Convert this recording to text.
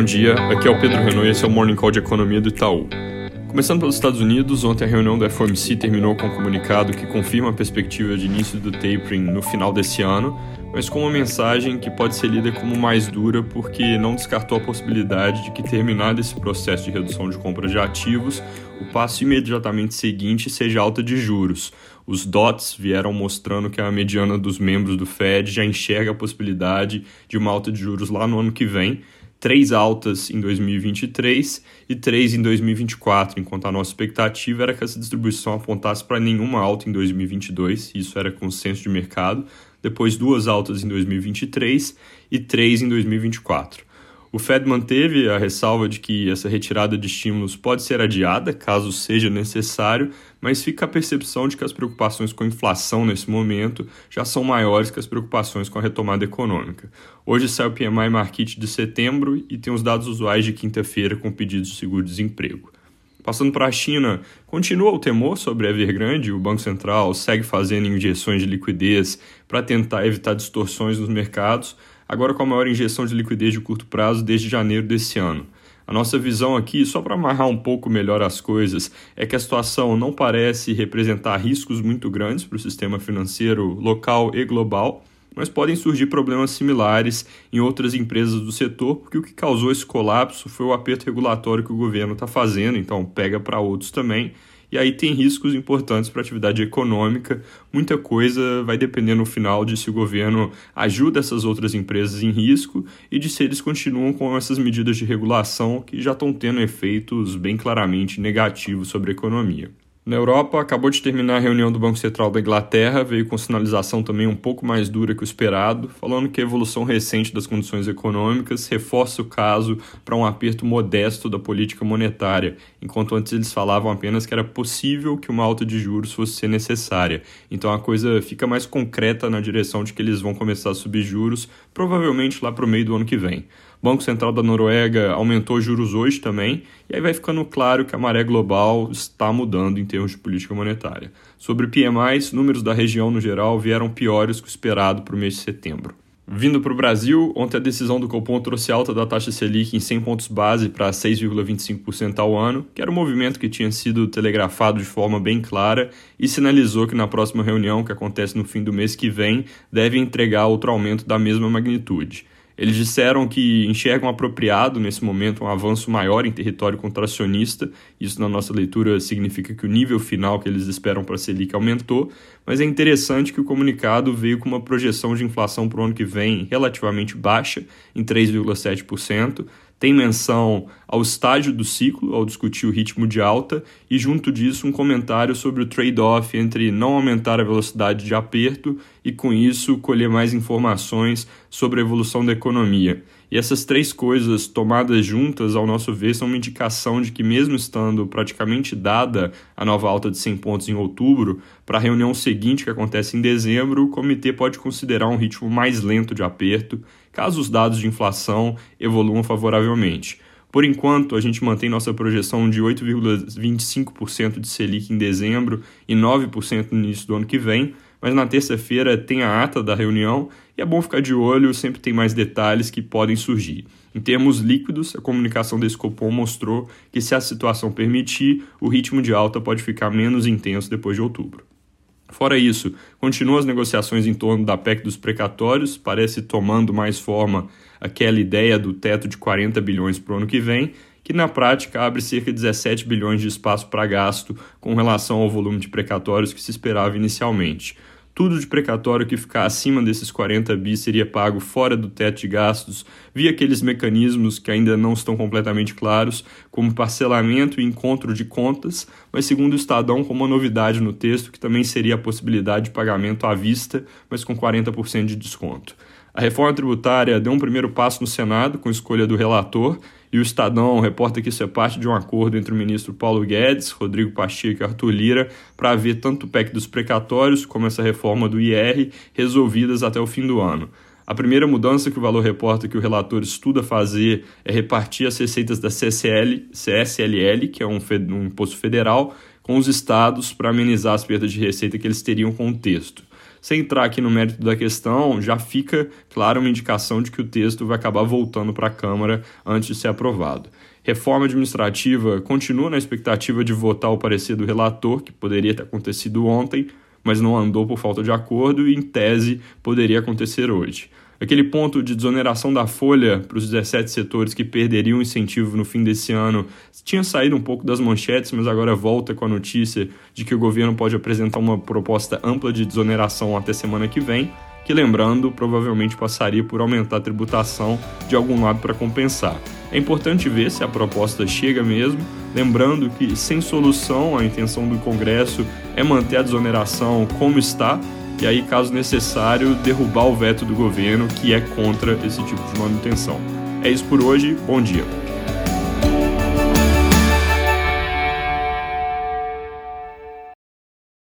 Bom dia, aqui é o Pedro Renault e esse é o Morning Call de Economia do Itaú. Começando pelos Estados Unidos, ontem a reunião do FOMC terminou com um comunicado que confirma a perspectiva de início do tapering no final desse ano, mas com uma mensagem que pode ser lida como mais dura porque não descartou a possibilidade de que, terminado esse processo de redução de compra de ativos, o passo imediatamente seguinte seja alta de juros. Os dots vieram mostrando que a mediana dos membros do Fed já enxerga a possibilidade de uma alta de juros lá no ano que vem, três altas em 2023 e três em 2024, enquanto a nossa expectativa era que essa distribuição apontasse para nenhuma alta em 2022, isso era consenso de mercado, depois duas altas em 2023 e três em 2024. O Fed manteve a ressalva de que essa retirada de estímulos pode ser adiada, caso seja necessário, mas fica a percepção de que as preocupações com a inflação nesse momento já são maiores que as preocupações com a retomada econômica. Hoje sai o PMI Market de setembro e tem os dados usuais de quinta-feira com pedidos de seguro-desemprego. Passando para a China, continua o temor sobre a Evergrande, o Banco Central segue fazendo injeções de liquidez para tentar evitar distorções nos mercados, agora com a maior injeção de liquidez de curto prazo desde janeiro desse ano. A nossa visão aqui, só para amarrar um pouco melhor as coisas, é que a situação não parece representar riscos muito grandes para o sistema financeiro local e global, mas podem surgir problemas similares em outras empresas do setor, porque o que causou esse colapso foi o aperto regulatório que o governo está fazendo, então pega para outros também e aí tem riscos importantes para a atividade econômica. Muita coisa vai depender no final de se o governo ajuda essas outras empresas em risco e de se eles continuam com essas medidas de regulação que já estão tendo efeitos bem claramente negativos sobre a economia. Na Europa, acabou de terminar a reunião do Banco Central da Inglaterra, veio com sinalização também um pouco mais dura que o esperado, falando que a evolução recente das condições econômicas reforça o caso para um aperto modesto da política monetária, enquanto antes eles falavam apenas que era possível que uma alta de juros fosse ser necessária. Então a coisa fica mais concreta na direção de que eles vão começar a subir juros, provavelmente lá para o meio do ano que vem. Banco Central da Noruega aumentou juros hoje também, e aí vai ficando claro que a maré global está mudando em termos de política monetária. Sobre PMIs, números da região no geral vieram piores que o esperado para o mês de setembro. Vindo para o Brasil, ontem a decisão do Copom trouxe alta da taxa Selic em 100 pontos base para 6,25% ao ano, que era um movimento que tinha sido telegrafado de forma bem clara e sinalizou que na próxima reunião, que acontece no fim do mês que vem, deve entregar outro aumento da mesma magnitude. Eles disseram que enxergam apropriado nesse momento um avanço maior em território contracionista. Isso, na nossa leitura, significa que o nível final que eles esperam para a Selic aumentou, mas é interessante que o comunicado veio com uma projeção de inflação para o ano que vem relativamente baixa, em 3,7%, tem menção ao estágio do ciclo ao discutir o ritmo de alta e, junto disso, um comentário sobre o trade-off entre não aumentar a velocidade de aperto e, com isso, colher mais informações sobre a evolução da economia. E essas três coisas tomadas juntas, ao nosso ver, são uma indicação de que, mesmo estando praticamente dada a nova alta de 100 pontos em outubro, para a reunião seguinte, que acontece em dezembro, o comitê pode considerar um ritmo mais lento de aperto, caso os dados de inflação evoluam favoravelmente. Por enquanto, a gente mantém nossa projeção de 8,25% de Selic em dezembro e 9% no início do ano que vem, mas na terça-feira tem a ata da reunião e é bom ficar de olho, sempre tem mais detalhes que podem surgir. Em termos líquidos, a comunicação desse Copom mostrou que, se a situação permitir, o ritmo de alta pode ficar menos intenso depois de outubro. Fora isso, continuam as negociações em torno da PEC dos precatórios, parece tomando mais forma aquela ideia do teto de 40 bilhões para o ano que vem, que na prática abre cerca de 17 bilhões de espaço para gasto com relação ao volume de precatórios que se esperava inicialmente. Tudo de precatório que ficar acima desses 40 bi seria pago fora do teto de gastos via aqueles mecanismos que ainda não estão completamente claros, como parcelamento e encontro de contas, mas segundo o Estadão, com uma novidade no texto que também seria a possibilidade de pagamento à vista, mas com 40% de desconto. A reforma tributária deu um primeiro passo no Senado com escolha do relator e o Estadão reporta que isso é parte de um acordo entre o ministro Paulo Guedes, Rodrigo Pacheco e Arthur Lira para ver tanto o PEC dos precatórios como essa reforma do IR resolvidas até o fim do ano. A primeira mudança que o Valor reporta que o relator estuda fazer é repartir as receitas da CSL, CSLL, que é um, um imposto federal, com os estados para amenizar as perdas de receita que eles teriam com o texto. Sem entrar aqui no mérito da questão, já fica clara uma indicação de que o texto vai acabar voltando para a Câmara antes de ser aprovado. Reforma administrativa continua na expectativa de votar o parecer do relator, que poderia ter acontecido ontem, mas não andou por falta de acordo e, em tese, poderia acontecer hoje. Aquele ponto de desoneração da folha para os 17 setores que perderiam incentivo no fim desse ano tinha saído um pouco das manchetes, mas agora volta com a notícia de que o governo pode apresentar uma proposta ampla de desoneração até semana que vem, que lembrando, provavelmente passaria por aumentar a tributação de algum lado para compensar. É importante ver se a proposta chega mesmo, lembrando que sem solução a intenção do Congresso é manter a desoneração como está e aí, caso necessário, derrubar o veto do governo que é contra esse tipo de manutenção. É isso por hoje, bom dia.